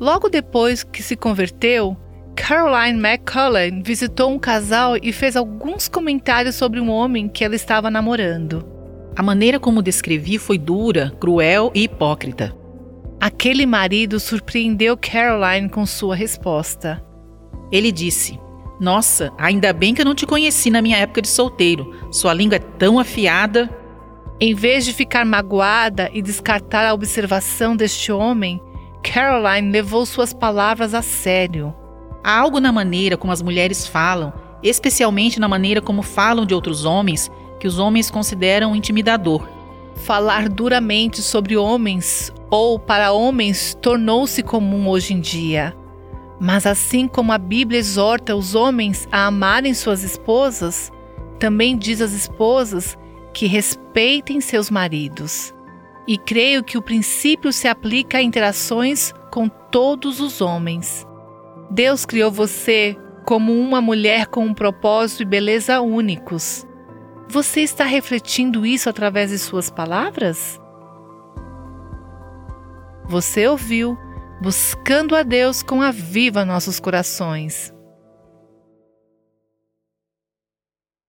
Logo depois que se converteu, Caroline McCullen visitou um casal e fez alguns comentários sobre um homem que ela estava namorando. A maneira como descrevi foi dura, cruel e hipócrita. Aquele marido surpreendeu Caroline com sua resposta. Ele disse: Nossa, ainda bem que eu não te conheci na minha época de solteiro. Sua língua é tão afiada. Em vez de ficar magoada e descartar a observação deste homem, Caroline levou suas palavras a sério. Há algo na maneira como as mulheres falam, especialmente na maneira como falam de outros homens, que os homens consideram intimidador. Falar duramente sobre homens ou para homens tornou-se comum hoje em dia. Mas assim como a Bíblia exorta os homens a amarem suas esposas, também diz às esposas que respeitem seus maridos. E creio que o princípio se aplica a interações com todos os homens. Deus criou você como uma mulher com um propósito e beleza únicos. Você está refletindo isso através de suas palavras? Você ouviu Buscando a Deus com a Viva Nossos Corações.